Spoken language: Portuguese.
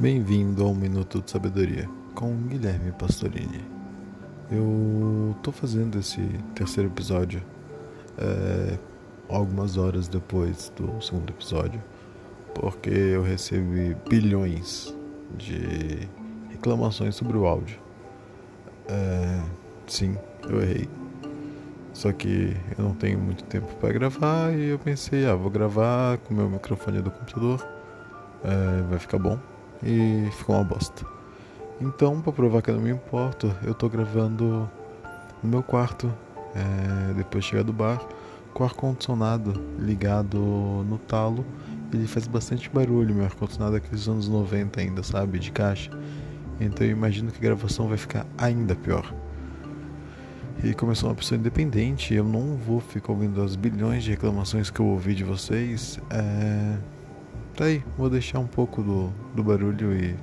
Bem-vindo ao Minuto de Sabedoria com Guilherme Pastorini. Eu tô fazendo esse terceiro episódio é, algumas horas depois do segundo episódio, porque eu recebi bilhões de reclamações sobre o áudio. É, sim, eu errei. Só que eu não tenho muito tempo para gravar e eu pensei, ah, vou gravar com meu microfone do computador, é, vai ficar bom. E ficou uma bosta. Então, para provar que eu não me importo, eu tô gravando no meu quarto, é, depois de chegar do bar, com o ar-condicionado ligado no talo. Ele faz bastante barulho, meu ar-condicionado é aqueles anos 90 ainda, sabe? De caixa. Então eu imagino que a gravação vai ficar ainda pior. E como eu sou uma pessoa independente, eu não vou ficar ouvindo as bilhões de reclamações que eu ouvi de vocês. É... Tá aí, vou deixar um pouco do, do barulho e